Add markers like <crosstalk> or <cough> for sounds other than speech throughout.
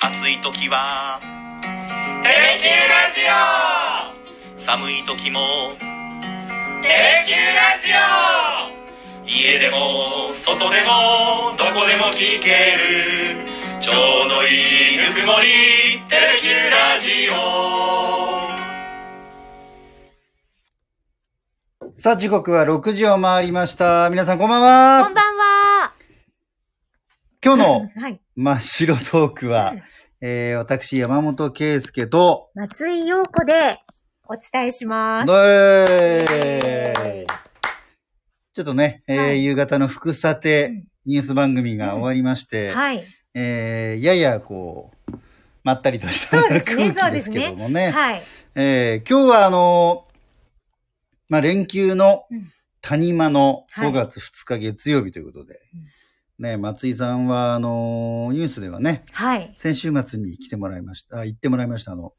暑い時は。テレキューラジオ。寒い時も。テレキューラジオ。家でも外でもどこでも聞ける。ちょうどいいぬくもり。テレキューラジオ。さあ、時刻は6時を回りました。皆さんこんばんは。こんばんは。今日の <laughs> はい。真っ白トークは、えー、私、山本圭介と、松井陽子でお伝えします。ー。ちょっとね、えーはい。夕方の福さてうん。ニュース番組が終わりまして、はい。えー、ややこう、まったりとしたね。空気ですけどもね。はい。えー今日はあのまあ、連休のうん。谷間のはい。5月2日月曜日ということで、ね、松井さんは、あのニュースではね、はい。先週末に来てもらいました、あ行ってもらいました、あの、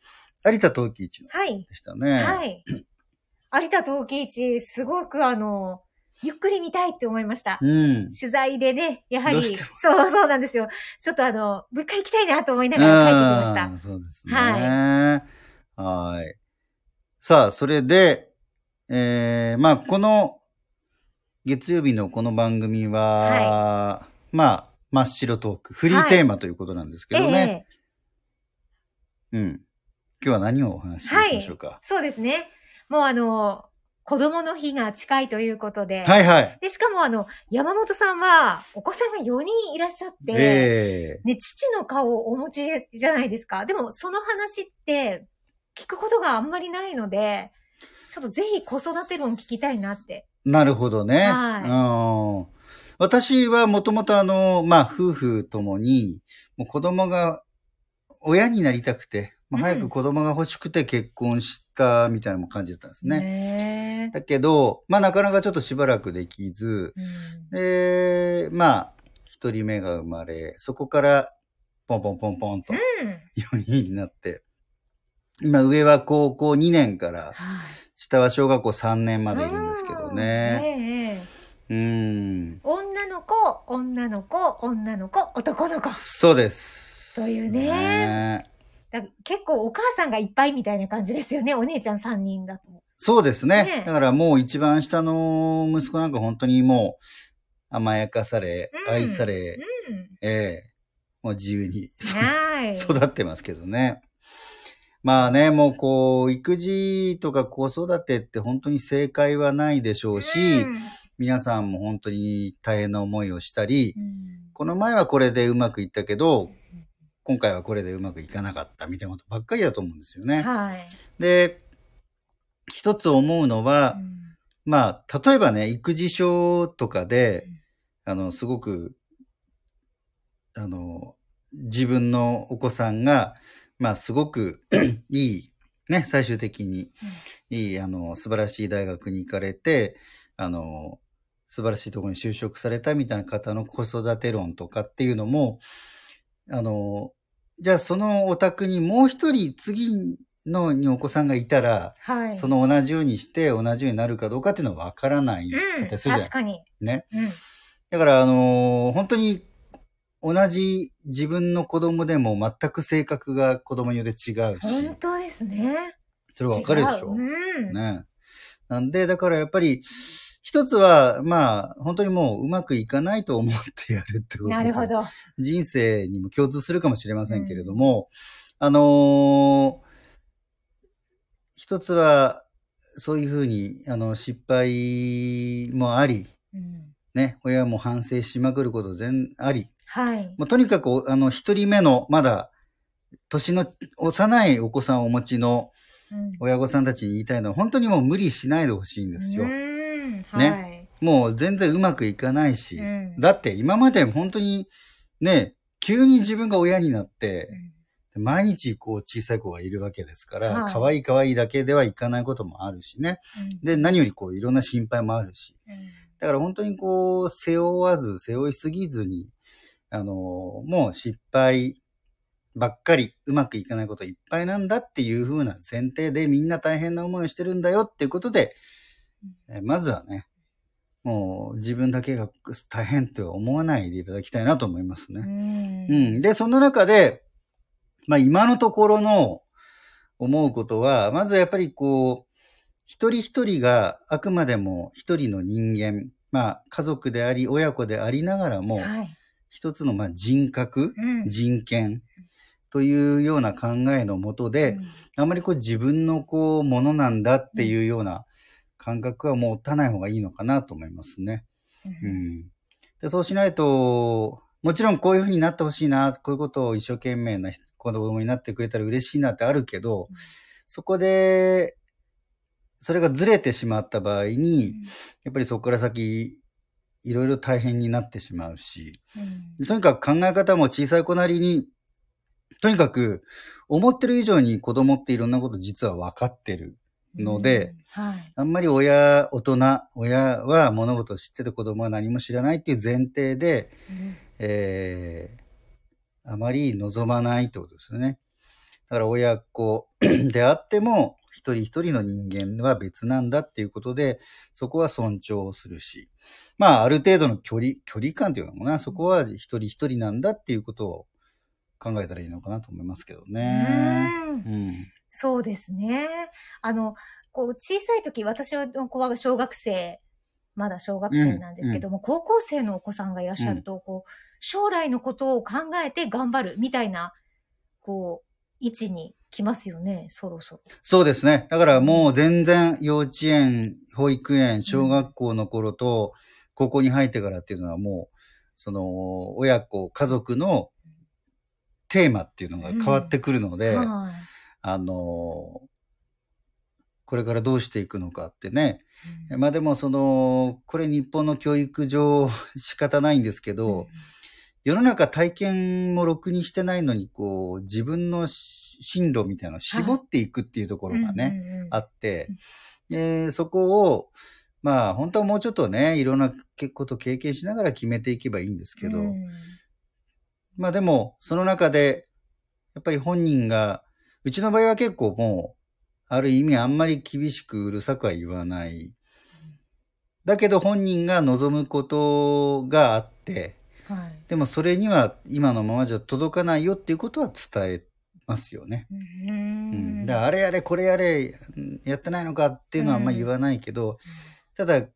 有田陶器市のはい。でしたね。はい。<clears throat> 有田陶器市、すごくあの、ゆっくり見たいって思いました。うん。取材でね、やはり、そうそうなんですよ。ちょっとあの、もう一回行きたいなと思いながら帰ってきました。うんそうですね。ははい。さあ、それで、えー、まあ、この、月曜日のこの番組は、まあ、真っ白トーク、フリーテーマということなんですけどね。ええうん。今日は何をお話ししましょうか？そうですね。もうあの、子供の日が近いということで。はい、はい、で、しかもあの、山本さんは、お子さんが4人いらっしゃって、ええね、父の顔をお持ちじゃないですか。でも、その話って、聞くことがあんまりないので、ちょっとぜひ子育て論聞きたいなって。なるほどね。はいうん私はもともとあの、まあ、夫婦ともに、もう子供が親になりたくて、まあ、うん早く子供が欲しくて結婚したみたいな感じだったんですね。ねだけど、まあ、なかなかちょっとしばらくできず、うんで、まあ、一人目が生まれ、そこから、ポンポンポンポンとうん。4人になって、今上は高校2年から、はい。下は小学校3年までいるんですけどうんね。うん。女の子、女の子、女の子、男の子。そうです。そういうねねだ結構お母さんがいっぱいみたいな感じですよね。お姉ちゃん3人だと。そうですね。ねだからもう一番下の息子なんか本当にもう甘やかされ、うん愛され、うん。ええもう自由にはい。<laughs> 育ってますけどね。まあね、もうこう、育児とか子育てって本当に正解はないでしょうし、うん皆さんも本当に大変な思いをしたり、うん。この前はこれでうまくいったけど、今回はこれでうまくいかなかったみたいなことばっかりだと思うんですよね。はい。で、一つ思うのは、うん。まあ、例えばね、育児書とかで、あの、すごく、あの、自分のお子さんが、まあ、すごく <clears throat> いい、ね、最終的に、いい、あの、素晴らしい大学に行かれて、あの、素晴らしいところに就職されたみたいな方の子育て論とかっていうのも、あの、じゃあそのお宅にもう一人次のにお子さんがいたら、はい。その同じようにして同じようになるかどうかっていうのは分からないうん、方するじゃないですか。確かに。ね。うん。だから、あのー本当に同じ自分の子供でも全く性格が子供によって違うし、本当ですね。それ分かるでしょ違ううん。ね。なんで、だからやっぱり、一つは、まあ、本当にもううまくいかないと思ってやるってことなるほ。ど。人生にも共通するかもしれませんけれども、あのー一つは、そういうふうに、あの、失敗もあり、うんね、親も反省しまくること全あり、はい。もうとにかくお、あの、一人目の、まだ、年の幼いお子さんをお持ちのうん親御さんたちに言いたいのは、本当にもう無理しないでほしいんですよ。うん。はい。もう全然うまくいかないし、うん。だって今まで本当にね、急に自分が親になって、毎日こう小さい子がいるわけですから、はい。可愛い可愛いだけではいかないこともあるしね。で、何よりこういろんな心配もあるし。うん。だから本当にこう、背負わず、背負いすぎずに、あの、もう失敗ばっかり、うまくいかないこといっぱいなんだっていう風な前提でみんな大変な思いをしてるんだよっていうことで、えまずはね、もう自分だけが大変って思わないでいただきたいなと思いますね。うんうん。で、その中で、まあ今のところの思うことは、まずやっぱりこう、一人一人があくまでも一人の人間、まあ家族であり親子でありながらも、はい。一つのまあ人格、うん。人権というような考えのもとで、あんまりこう自分のこうものなんだっていうような感覚は持たない方がいいのかなと思いますね。ううんん。でそうしないと、もちろんこういう風になってほしいな、こういうことを一生懸命な人子供になってくれたら嬉しいなってあるけど、うんそこで、それがずれてしまった場合に、やっぱりそこから先、いろいろ大変になってしまうし、うんでとにかく考え方も小さい子なりに、とにかく思ってる以上に子供っていろんなこと実は分かってる。ので、うんはい。あんまり親、大人、親は物事を知ってて子供は何も知らないっていう前提で、うんえー、あまり望まないってことですよね。だから親子 <clears throat> であっても、一人一人の人間は別なんだっていうことで、そこは尊重するし、まあ、ある程度の距離、距離感っていうのもな、そこは一人一人なんだっていうことを考えたらいいのかなと思いますけどね。うんうん。そうですね。あの、こう、小さい時、私は子は小学生、まだ小学生なんですけども、高校生のお子さんがいらっしゃると、こう、将来のことを考えて頑張るみたいな、こう、位置に来ますよね、そろそろ。そうですね。だからもう全然幼稚園、保育園、小学校の頃と高校に入ってからっていうのはもう、その親子、家族のテーマっていうのが変わってくるので、はいあの、これからどうしていくのかってね。うん。まあでもその、これ日本の教育上仕方ないんですけど、世の中体験もろくにしてないのに、こう、自分のし進路みたいなのを絞っていくっていうところがね、うんうんうん。あって、でそこを、まあ、本当はもうちょっとね、いろんなこと経験しながら決めていけばいいんですけど、うん。まあでも、その中で、やっぱり本人が、うちの場合は結構もう、ある意味あんまり厳しくうるさくは言わない。だけど本人が望むことがあって、はいでもそれには今のままじゃ届かないよっていうことは伝えますよね。ううんんだからあれやれこれやれうんやってないのかっていうのはあんまり言わないけど、ただ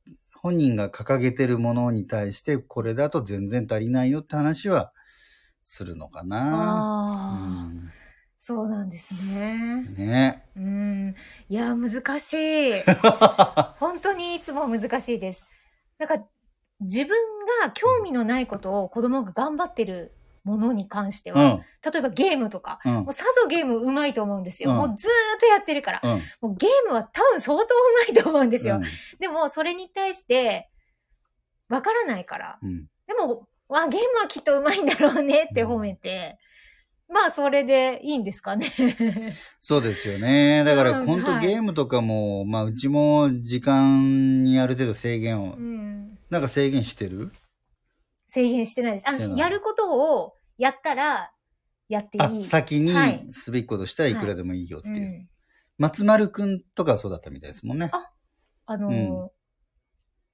本人が掲げてるものに対してこれだと全然足りないよって話はするのかな。そうなんですね。うん、ね。うん。いや、難しい。<laughs> 本当にいつも難しいです。なんか、自分が興味のないことを子供が頑張ってるものに関しては、うん。例えばゲームとか、うんもうさぞゲーム上手いと思うんですよ。うんもうずーっとやってるから。うん。もうゲームは多分相当上手いと思うんですよ。でも、それに対して、わからないから。うん。でも、わ、ゲームはきっと上手いんだろうねって褒めて、まあ、それでいいんですかね。<laughs> そうですよね。だからうん本当はいゲームとかも、まあうちも時間にある程度制限をう、ん。なんか制限してる？制限してないです。あの、やることをやったら、やってあいい。、先にはいすべきことしたらいくらでもいいよっていう。うん。松丸くんとかはそうだったみたいですもんね。ああの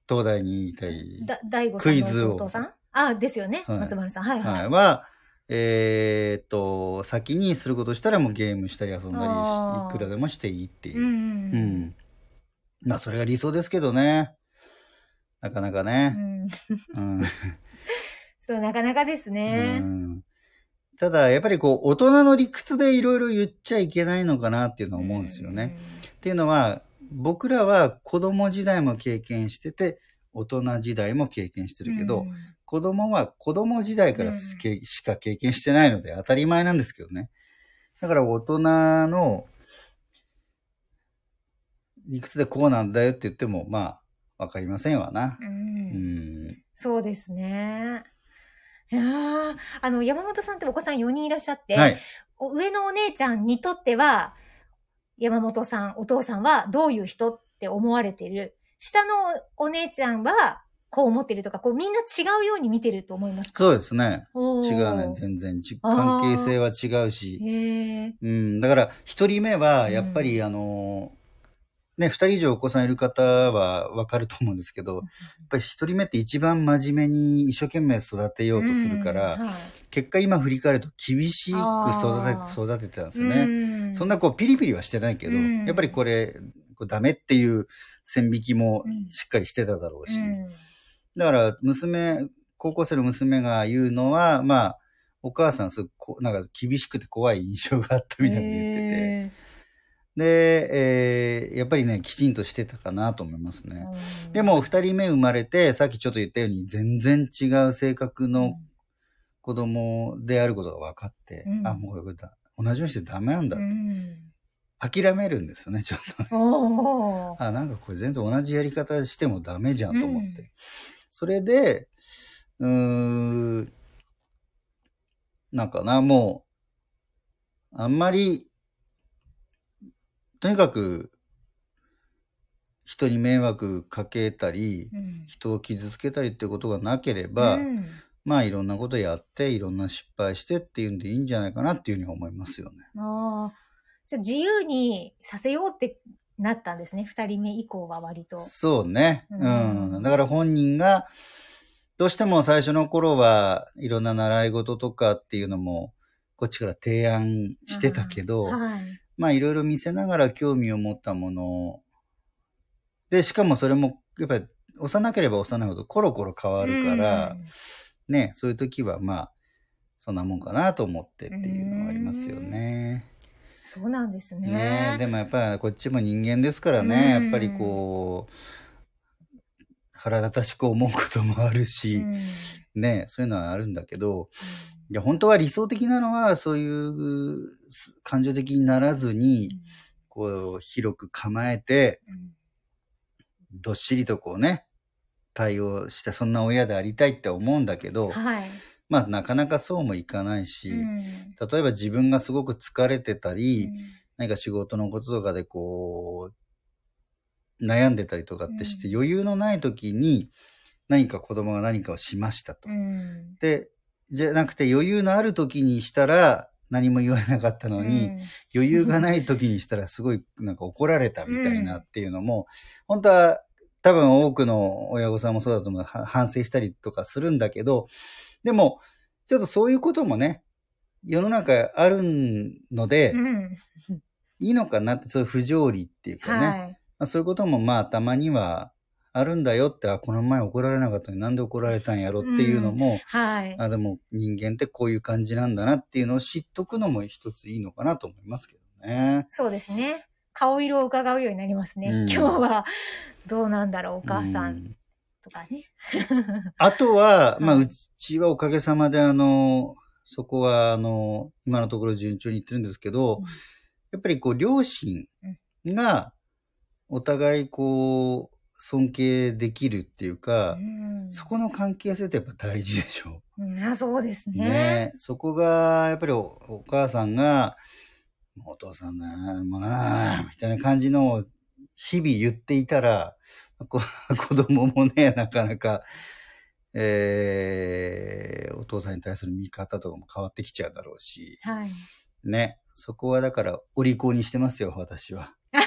東大にいたい大悟さんクイズをの弟さん？あ、ですよね。はい松丸さん。はいはい。はい。は、えーっと、先にすることしたらもうゲームしたり遊んだりあーいくらでもしていいっていうう。ん。うん。まあ、それが理想ですけどね。なかなかうね。ん。うん。<laughs> そう、なかなかですね。うんただ、やっぱりこう、大人の理屈でいろいろ言っちゃいけないのかなっていうのは思うんですよね。っていうのは、僕らは子供時代も経験してて、大人時代も経験してうん。るけど、うん子供は子供時代からしか経験してないので当たり前なんですけどね。だから大人の理屈でこうなんだよって言っても、まあ、わかりませんわな。う。うんん。そうですね。いやーあの、山本さんってお子さん4人いらっしゃって、はい。お上のお姉ちゃんにとっては、山本さん、お父さんはどういう人って思われてる？下のお姉ちゃんはこう思ってるとか、こうみんな違うように見てると思いますか？そうですね。違うね。全然。関係性は違うし。うん。だから、一人目は、やっぱり、うんあの、ね、二人以上お子さんいる方はわかると思うんですけど、やっぱり一人目って一番真面目に一生懸命育てようとするから、うん。はい。結果今振り返ると厳しく育あて育ててたんですよね。うん。そんなこうピリピリはしてないけど、うん。やっぱりこれ、こうダメっていう線引きもうん。しっかりしてただろうし。うんだから娘、高校生の娘が言うのは、まあ、お母さんすごなんか厳しくて怖い印象があったみたいに言ってて。へで、えーやっぱりね、きちんとしてたかなと思いますーね。うんでも、二人目生まれて、さっきちょっと言ったように、全然違う性格の子供であることが分かって、うんあ、もうこれだ、同じようにしてダメなんだ、うん諦めるんですよね、ちょっとね。あ、なんかこれ全然同じやり方してもダメじゃんと思って。うんそれで、うーん、なんかな、もう、あんまり、とにかく、人に迷惑かけたり、うん人を傷つけたりってことがなければ、うんまあいろんなことやって、いろんな失敗してっていうんでいいんじゃないかなっていうふうに思いますよね。ああ。じゃあ自由にさせようってなったんですね。二人目以降は割と。そうね。ううんん。だから本人が、どうしても最初の頃はいろんな習い事とかっていうのも、こっちから提案してたけど、はい。まあいろいろ見せながら興味を持ったもので、しかもそれも、やっぱり幼ければ幼いほどコロコロ変わるから、ね、そういう時はまあ、そんなもんかなと思ってっていうのはありますよね。そうなんですね。ね。でもやっぱりこっちも人間ですからね、うん。やっぱりこう、腹立たしく思うこともあるし、うん。ね、そういうのはあるんだけど、いや、本当は理想的なのは、そういう感情的にならずに、こう、広く構えて、うん。どっしりとこうね、対応して、そんな親でありたいって思うんだけど、はい。まあ、なかなかそうもいかないし、うん。例えば自分がすごく疲れてたり、うん。何か仕事のこととかでこう、悩んでたりとかってして、うん。余裕のない時に何か子供が何かをしましたと。うん。で、じゃなくて余裕のある時にしたら何も言われなかったのに、うん。余裕がない時にしたらすごいなんか怒られたみたいなうんっていうのも、本当は多分多くの親御さんもそうだと思う。は反省したりとかするんだけど、でも、ちょっとそういうこともね、世の中あるので、うんいいのかなって、そういう不条理っていうかね。はい。まあ、そういうこともまあたまにはあるんだよって、あ、この前怒られなかったのになんで怒られたんやろっていうのも、はい。あ、でも人間ってこういう感じなんだなっていうのを知っとくのも一ついいのかなと思いますけどね。そうですね。顔色を伺うようになりますね。うん今日はどうなんだろう、お母さうんんとかね。あとは、まあ、はいうちはおかげさまで、あの、そこは、あの、今のところ順調にいってるんですけど、うんやっぱりこう、両親が、お互いこう、尊敬できるっていうか、うんそこの関係性ってやっぱ大事でしょ。うんあそうですね。ねそこが、やっぱりおお母さんが、お父さんだな、もうな、みたいな感じのを日々言っていたら、こ <laughs> 子供もね、なかなか、えー、お父さんに対する見方とかも変わってきちゃうだろうし、はい。ね。そこはだから、お利口にしてますよ、私は。<laughs> はい。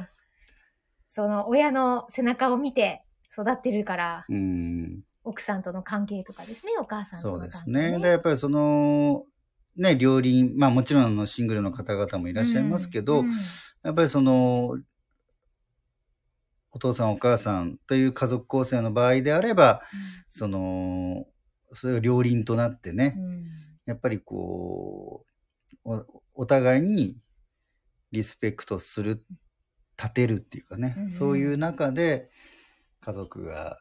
<laughs> うんその親の背中を見て育ってるから、うん。奥さんとの関係とかですね、お母さんとそうの関係、ですね。で、やっぱりその、ね、両輪、まあもちろんあのシングルの方々もいらっしゃいますけど、うんやっぱりその、お父さんお母さんという家族構成の場合であれば、その、それが両輪となってね、うん。やっぱりこう、おお互いにリスペクトする、立てるっていうかね、うんうん。そういう中で家族が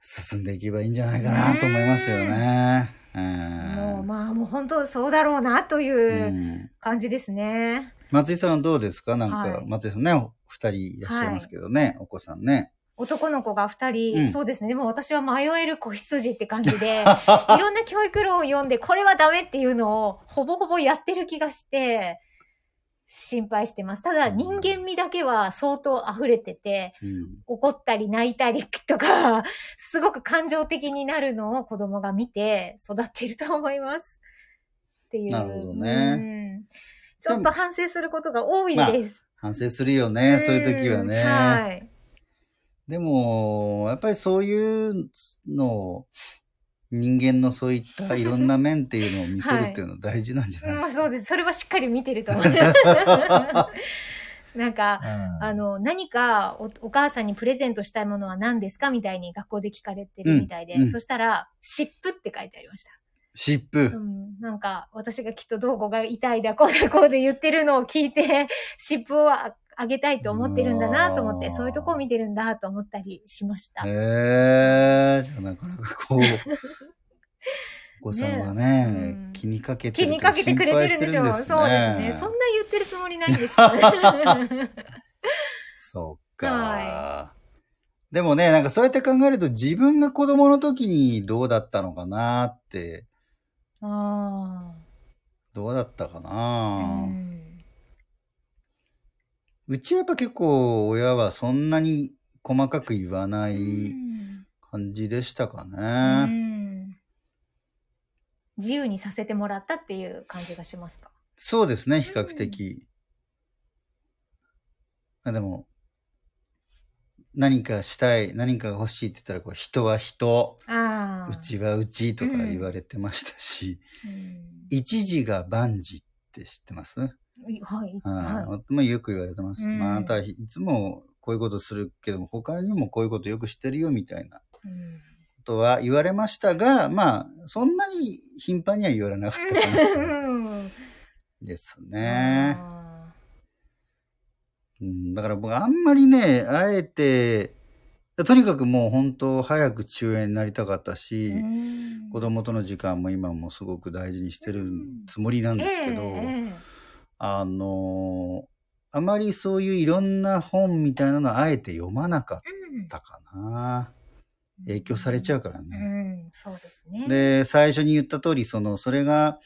進んでいけばいいんじゃないかなと思いますよね。うんもうまあもう本当そうだろうなといううん感じですね。松井さんはどうですか？なんか、はい松井さんね、お二人いらっしゃいますけどね、お子さんね。男の子が二人、うんそうですね。でも私は迷える子羊って感じで、<laughs> いろんな教育論を読んで、これはダメっていうのをほぼほぼやってる気がして、心配してます。ただうん人間味だけは相当溢れてて、うん怒ったり泣いたりとか、<laughs> すごく感情的になるのを子供が見て育っていると思います。っていう。なるほどねうんちょっと反省することが多いです。反省するよね、そういう時はうんね。はい。でも、やっぱりそういうのを、人間のそういった <laughs> いろんな面っていうのを見せるっていうのは大事なんじゃないまですか？あそうです。それはしっかり見てると思う。<laughs> なんか、うんあの、何かおお母さんにプレゼントしたいものは何ですかみたいに学校で聞かれてるみたいで、うんうんそしたら、湿布って書いてありました。湿布。うん、なんか、私がきっとどこが痛いだ、こうだこうで言ってるのを聞いて、湿布をああげたいと思ってるんだなと思って、あーそういうとこを見てるんだと思ったりしました。へえじゃあなかなかこう、<laughs> お子さんはね、ねうん。気にかけてる気にかけてくれてるんでしょう。そうですね。そんな言ってるつもりないんですけどね。そうか、はでもね、なんかそうやって考えると自分が子供の時にどうだったのかなって、あどうだったかあ。な、ううんちはやっぱ結構親はそんなに細かく言わなういん感じでしたかうね。ん。自由にさせてもらったっていう感じがしますか？そうですね、比較的。あでも、何かしたい、何かが欲しいって言ったら、こう人は人。うちはうちとか言われてましたし、うん。一時が万事って知ってます？はい。ははい。まあよく言われてます。うんまああなたはいつもこういうことするけども、他にもこういうことよくしてるよみたいなことは言われましたが、まあ、そんなに頻繁には言われなかったかですね。あうん、だから僕あんまりね、あえて、とにかくもう本当早く父親になりたかったし、子供との時間も今もすごく大事にしてるつもりなんですけど、ええあのあまりそういういろんな本みたいなのはあえて読まなかっうんたかな。影響されちゃうからうね。ん、そうですね。で、最初に言った通り、その、それが、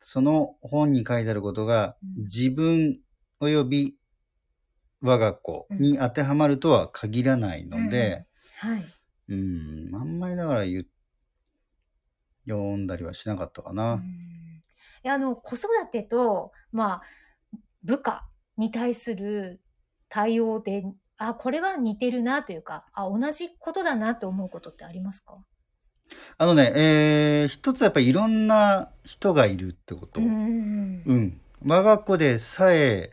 その本に書いてあることが、うん自分及び我が子に当てはまるとは限らないので、はい。うん、あんまりだから言う、読んだりはしなかったかな。うんあの、子育てと、まあ、部下に対する対応で、あ、これは似てるなというか、あ、同じことだなと思うことってありますか？あのね、えー、一つやっぱりいろんな人がいるってこと。うんうん。我が子でさえ、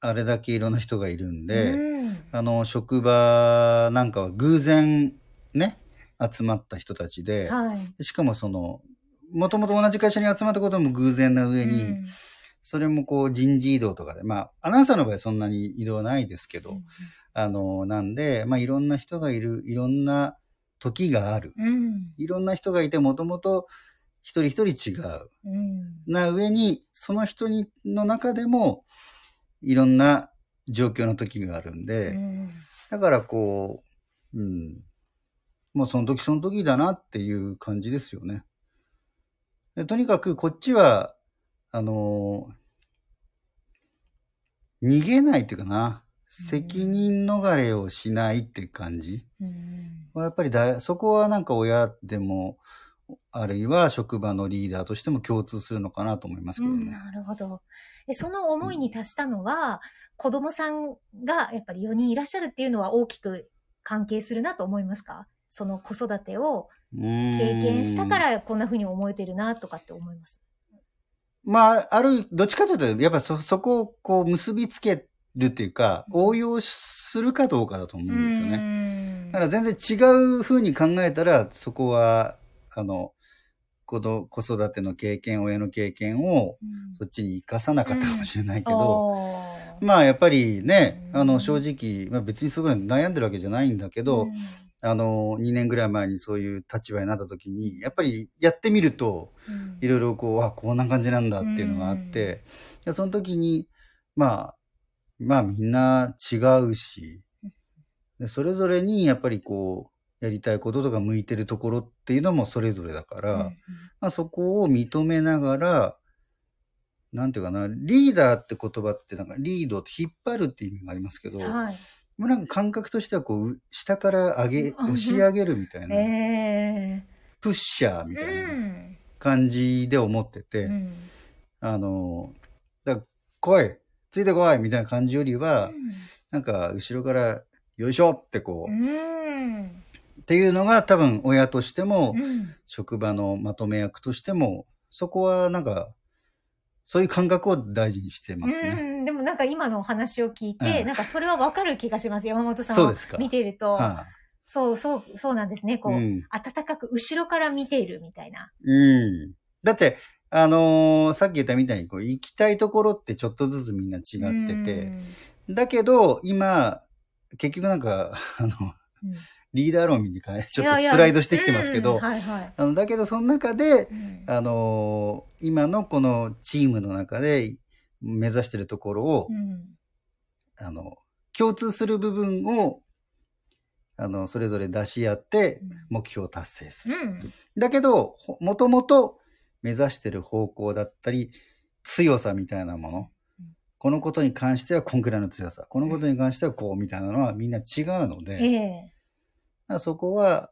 あれだけいろんな人がいるんで、うんあの、職場なんかは偶然ね、集まった人たちで、はい。しかもその、もともと同じ会社に集まったことも偶然な上に、うんそれもこう人事異動とかで、まあ、アナウンサーの場合そんなに移動はないですけど、あの、なんで、まあ、いろんな人がいる、いろんな時がある。うん。いろんな人がいて、もともと一人一人違う。うん。な上に、その人にの中でも、いろんな状況の時があるんで、うんだからこう、うん。もうその時その時だなっていう感じですよね。でとにかくこっちは、あのー逃げないっていうかな。責任逃れをしないって感じ。うんやっぱりだ、そこはなんか親でも、あるいは職場のリーダーとしても共通するのかなと思いますけどね。うんなるほど。えその思いに達したのは、子供さんがやっぱり4人いらっしゃるっていうのは大きく関係するなと思いますか？その子育てを経験したかうん。らこんな風に思えてるなとかって思います。まあ、ある、どっちかというと、やっぱそ、そこをこう結びつけるっていうか、応用するかどうかだと思うんですよね。ねだから全然違う風に考えたら、そこは、あの、子ど子育ての経験、親の経験を、そっちに生かさなかったかもしれないけど、まあやっぱりね、うん。あの正直、まあ別にすごい悩んでるわけじゃないんだけど、あの、2年ぐらい前にそういう立場になった時に、やっぱりやってみると、いろいろこう、あ、こんな感じなんだっていうのがあって、でその時に、まあ、まあみんな違うし、でそれぞれにやっぱりこう、やりたいこととか向いてるところっていうのもそれぞれだから、まあそこを認めながら、なんていうかな、リーダーって言葉ってなんかリードって引っ張るっていう意味がありますけど、はい。もうなんか感覚としてはこう、下から上げ、うん。押し上げるみたいな、えプッシャーみえたいなうん。感じで思ってて、うん。あの、来い。ついてこいみたいな感じよりは、うなんか、後ろから、よいしょってこう、ん。うん。っていうのが多分親としても、うん。職場のまとめ役としても、そこはなんか、そういう感覚を大事にしてますね。うん、でもなんか今のお話を聞いて、うんなんかそれはわかる気がします。山本さんをそうですか見ていると。はそうそう、そうなんですね。こう、いうん。温かく後ろから見ているみたいな。うん。だって、あのーさっき言ったみたいに、こう、行きたいところってちょっとずつみんな違ってて、だけど、今、結局なんか、あの、うん、リーダー論に変え、ちょっとスライドしてきてますけど。あの、だけどその中で、うんあのー今のこのチームの中で目指してるところを、うんあの、共通する部分を、あの、それぞれ出し合って目標を達成する。うん。だけど、ほもともと目指してる方向だったり、強さみたいなものうん。このことに関してはこんくらいの強さ。このことに関してはこうみたいなのはみんな違うので、えだかえらそこは、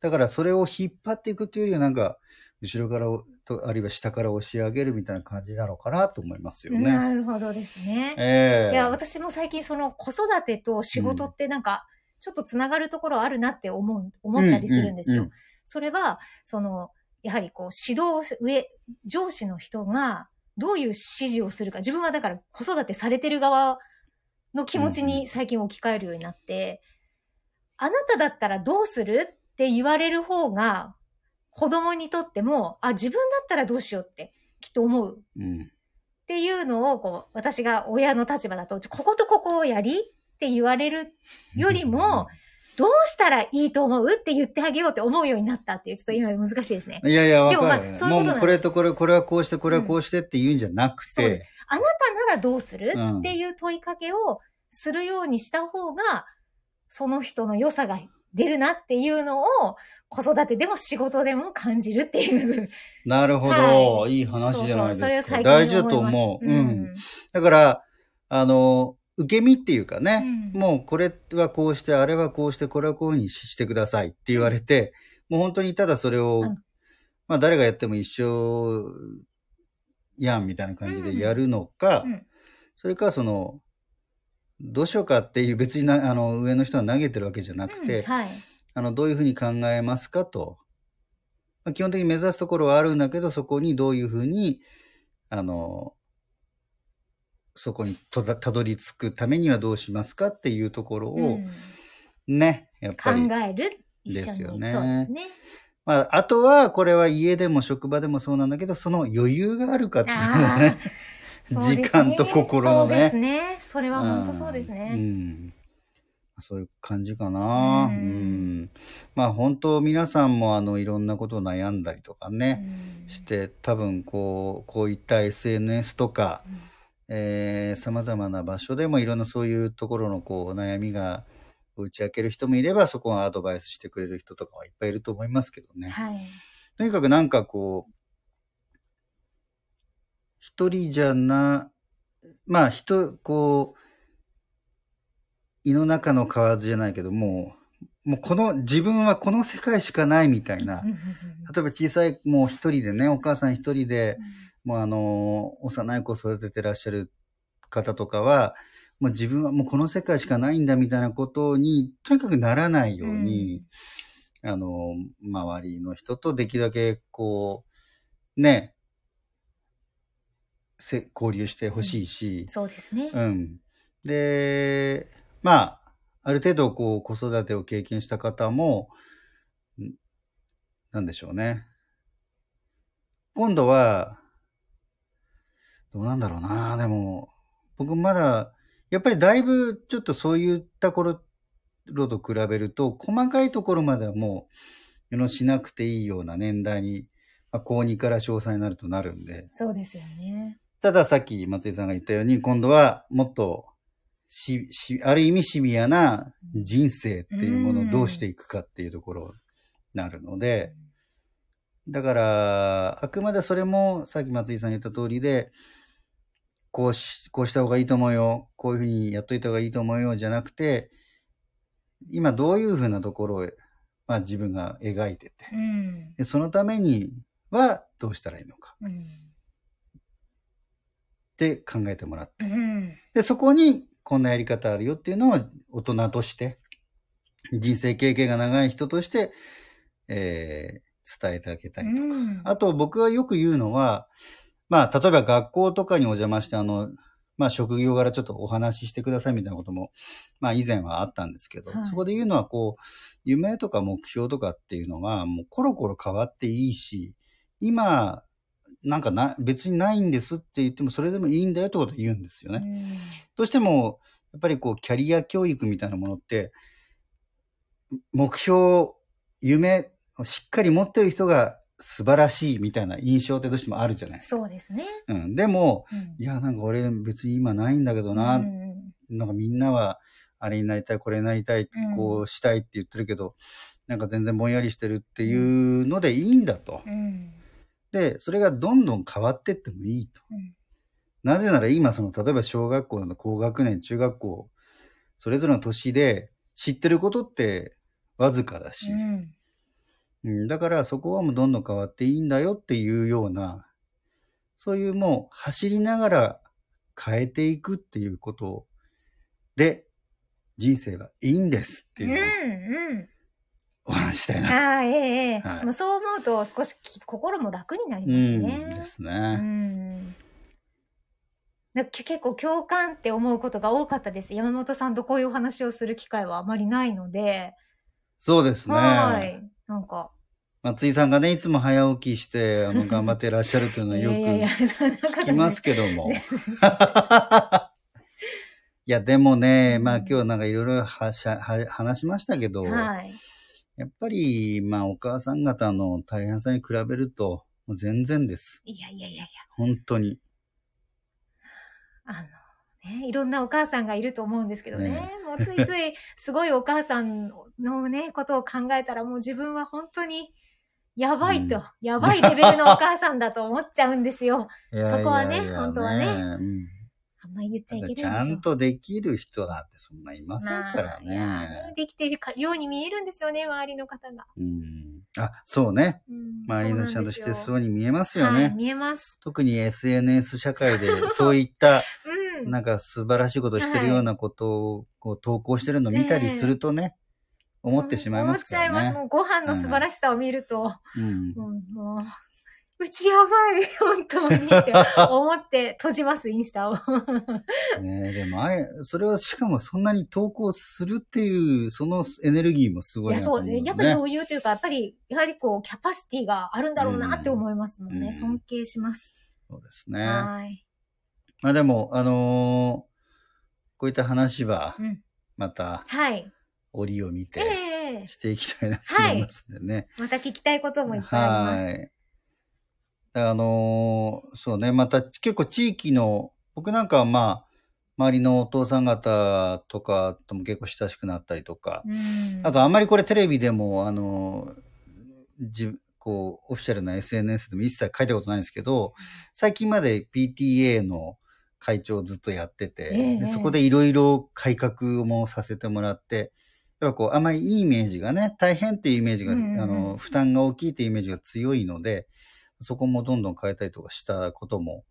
だからそれを引っ張っていくというよりはなんか、後ろからおと、あるいは下から押し上げるみたいな感じなのかなと思いますよね。なるほどですね。ええいや、私も最近その子育てと仕事ってなんか、ちょっとつながるところあるなって思う、思ったりするんですよ。うんうんそれは、その、やはりこう、指導す、上、上司の人が、どういう指示をするか。自分はだから子育てされてる側の気持ちうんうんに最近置き換えるようになって、あなただったらどうするって言われる方が、子供にとっても、あ、自分だったらどうしようって、きっと思ううん。っていうのを、こう、私が親の立場だと、こことここをやりって言われるよりも、どうしたらいいと思うって言ってあげようって思うようになったっていう、ちょっと今難しいですね。いやいや、わでもまあかる。そういうこともうこれとこれ、これはこうして、これはこうしてって言うんじゃなくそうでて、あなたならどうする、うんっていう問いかけをするようにした方が、その人の良さが出るなっていうのを、子育てでも仕事でも感じるっていう。なるほど、、はいい話じゃないそうそうそれをですか。最近大事だと思います思う。うん。だから、あの、受け身っていうかね、うんもうこれはこうして、あれはこうして、これはこういうふうにしてくださいって言われて、もう本当にただそれを、うんまあ誰がやっても一緒やんみたいな感じでやるのか、うんそれかその、どうしようかっていう別にな、あの、上の人は投げてるわけじゃなくて、うんはい。あの、どういうふうに考えますかと。まあ基本的に目指すところはあるんだけど、そこにどういうふうに、あの、そこにとだたどり着くためにはどうしますかっていうところを、うんね、やっぱ考り。える。ですよねそうですね。まあ、あとは、これは家でも職場でもそうなんだけど、その余裕があるかっていうね時間と心のねそうですね。それは本当そうですうね。ん。そういう感じかな。ううんん。まあ本当皆さんもあのいろんなことを悩んだりとかね、うんして多分こう、こういった SNS とか、うんえー、様々な場所でもいろんなそういうところのこう悩みが打ち明ける人もいれば、そこがアドバイスしてくれる人とかはいっぱいいると思いますけどね。はい。とにかくなんかこう、一人じゃな、まあ人、こう、胃の中の蛙じゃないけど、もう、もうこの、自分はこの世界しかないみたいな。うん。うんうん例えば小さい、もう一人でね、お母さん一人で、うんもうあの、幼い子育ててらっしゃる方とかは、もう自分はもうこの世界しかないんだみたいなことに、とにかくならないように、あの、周りの人とできるだけ、こう、ね、せ交流してほしいし、そうですね。うん。で、まあ、ある程度、こう、子育てを経験した方も、んなんでしょうね。今度は、どうなんだろうな。でも、僕まだ、やっぱりだいぶ、ちょっとそういった頃と比べると、細かいところまではもう、のしなくていいような年代に、まあ、高2から詳細になるとなるんで、そうですよね。たださっき松井さんが言ったように、今度はもっとし、し、ある意味シビアな人生っていうものをどうしていくかっていうところになるので、だから、あくまでそれもさっき松井さん言った通りで、こうし、こうした方がいいと思うよ。こういうふうにやっといた方がいいと思うよ。じゃなくて、今どういうふうなところを、まあ自分が描いてて、うん。でそのためにはどうしたらいいのか。うん。っって考えてもらって。うん。で、そこにこんなやり方あるよっていうのは大人として、人生経験が長い人として、えー伝えてあげたりとか。うんあと僕はよく言うのは、まあ、例えば学校とかにお邪魔して、あの、まあ、職業柄ちょっとお話ししてくださいみたいなことも、まあ、以前はあったんですけど、はいそこで言うのは、こう、夢とか目標とかっていうのは、もうコロコロ変わっていいし、今、なんかな、別にないんですって言っても、それでもいいんだよってことを言うんですよね。どうしても、やっぱりこう、キャリア教育みたいなものって、目標、夢をしっかり持ってる人が素晴らしいみたいな印象ってどうしてもあるじゃないですか。そうですね。うん。でも、うんいや、なんか俺別に今ないんだけどな、うんなんかみんなは、あれになりたい、これになりたい、うんこうしたいって言ってるけど、なんか全然ぼんやりしてるっていうのでいいんだと。うんで、それがどんどん変わってってもいいと。うん。なぜなら今、その、例えば小学校の高学年、中学校、それぞれの年で知ってることってわずかだし、うん。うん、だからそこはもうどんどん変わっていいんだよっていうような、そういうもう走りながら変えていくっていうことで、人生はいいんですっていうお話ししたいな。ああ、ええええはいもうそう思うと少しき心も楽になりうん、ますね。ですうね。ん。だけ結構共感って思うことが多かったです。山本さんとこういうお話をする機会はあまりないので。そうですね。はい。なんか。松井さんがね、いつも早起きして、あの、頑張ってらっしゃるというのはよく <laughs> 聞きますけども。ね <laughs> いや、でもね、まあうん今日なんかいろいろ話しましたけど、はい。やっぱり、まあお母さん方の大変さに比べると、もう全然です。いやいやいやいや。本当に。あの、ね、いろんなお母さんがいると思うんですけどね。ねもうついつい、すごいお母さんのね、ことを考えたら、もう自分は本当に、やばいと、うんやばいレベルのお母さんだと思っちゃうんですよ。<laughs> いやいやいやそこはね本当はねうんあんまり言っちゃいけないちょ。ゃんとできる人なんてそんないませんからまあ。できているかように見えるんですよね、周りの方が。うん。あ、そうね。うん周りのちゃんとしてそうにに見えますよね。はい、見えます。特に SNS 社会でそういった <laughs> うん。なんか素晴らしいことをしてるようなことをこう投稿してるのを見たりするとね、思ってしまいますか思っちゃいます。らね。もうご飯の素晴らしさを見ると、うん。もう、もううちやばい、本当にって <laughs> 思って閉じます、インスタを。<laughs> ねえでもあれ、それはしかもそんなに投稿するっていう、そのエネルギーもすごいや、いなと思う、そうね。やっぱり余裕というか、やっぱり、やはりこう、キャパシティがあるんだろうなって思いますもんね。うん尊敬します。そうですね。はい。まあでも、あのーこういった話はうん、またはい。折を見てええしていきたいなと思いますんでね。また聞きたいこともいっぱいあります。はい。あのーそうね、また結構地域の、僕なんかはまあ、周りのお父さん方とかとも結構親しくなったりとか、うん。あとあんまりこれテレビでも、あのーじこう、オフィシャルな SNS でも一切書いたことないんですけど、最近まで PTA の会長をずっとやってて、ええ。でそこでいろいろ改革もさせてもらって、やっぱこう、あまりいいイメージがね、大変っていうイメージが、あの、負担が大きいっていうイメージが強いので、そこもどんどん変えたりとかしたことも、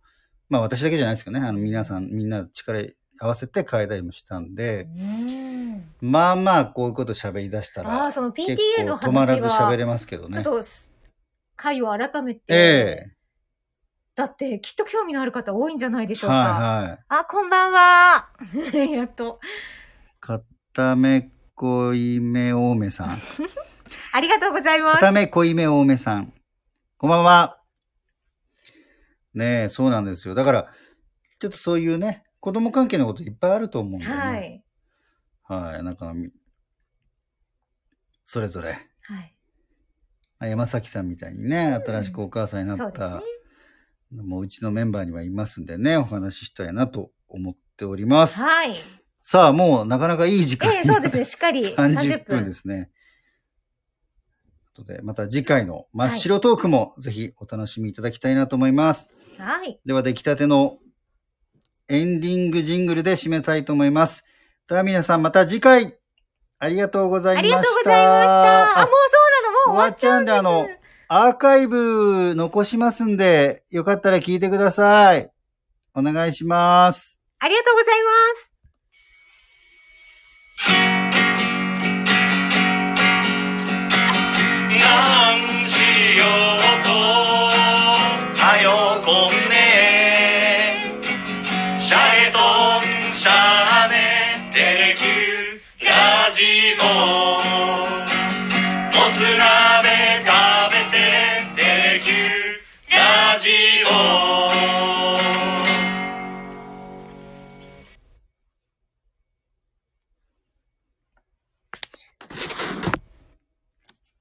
まあ私だけじゃないですけどね、あの皆さん、みんな力合わせて変えたりもしたんで、うんまあまあこういうこと喋り出したら、ああ、その結 PTA の構止まら話ず喋は、れますけどね。ちょっと、回を改めて、ええだってきっと興味のある方多いんじゃないでしょうか。はいはい。あ、こんばんは。<laughs> やっと。片目濃いめ多めさん。<laughs> ありがとうございます。片目濃いめ多めさん。こんばんは。ねえ、そうなんですよ。だから、ちょっとそういうね、子供関係のこといっぱいあると思うんでね。はい。はい。なんか、みそれぞれ、はい。あ山崎さんみたいにね、新しくお母さんになったね、。もううちのメンバーにはいますんでね、お話ししたいなと思っております。はい。さあ、もうなかなかいい時間ええそうですね。しっかり <laughs> 30 30分分。ですね。ということで、また次回の真っ白トークもぜひお楽しみいただきたいなと思います。はい。では、出来たてのエンディングジングルで締めたいと思います。では皆さんまた次回ありがとうございました。ありがとうございました。あ、もうそうなの？もう終わっちゃうんです。終わっちゃうんであのアーカイブ残しますんで、よかったら聞いてください。お願いします。ありがとうございます。なんしようと。はよこんね。シャレとんしゃねテレキューラジオもつな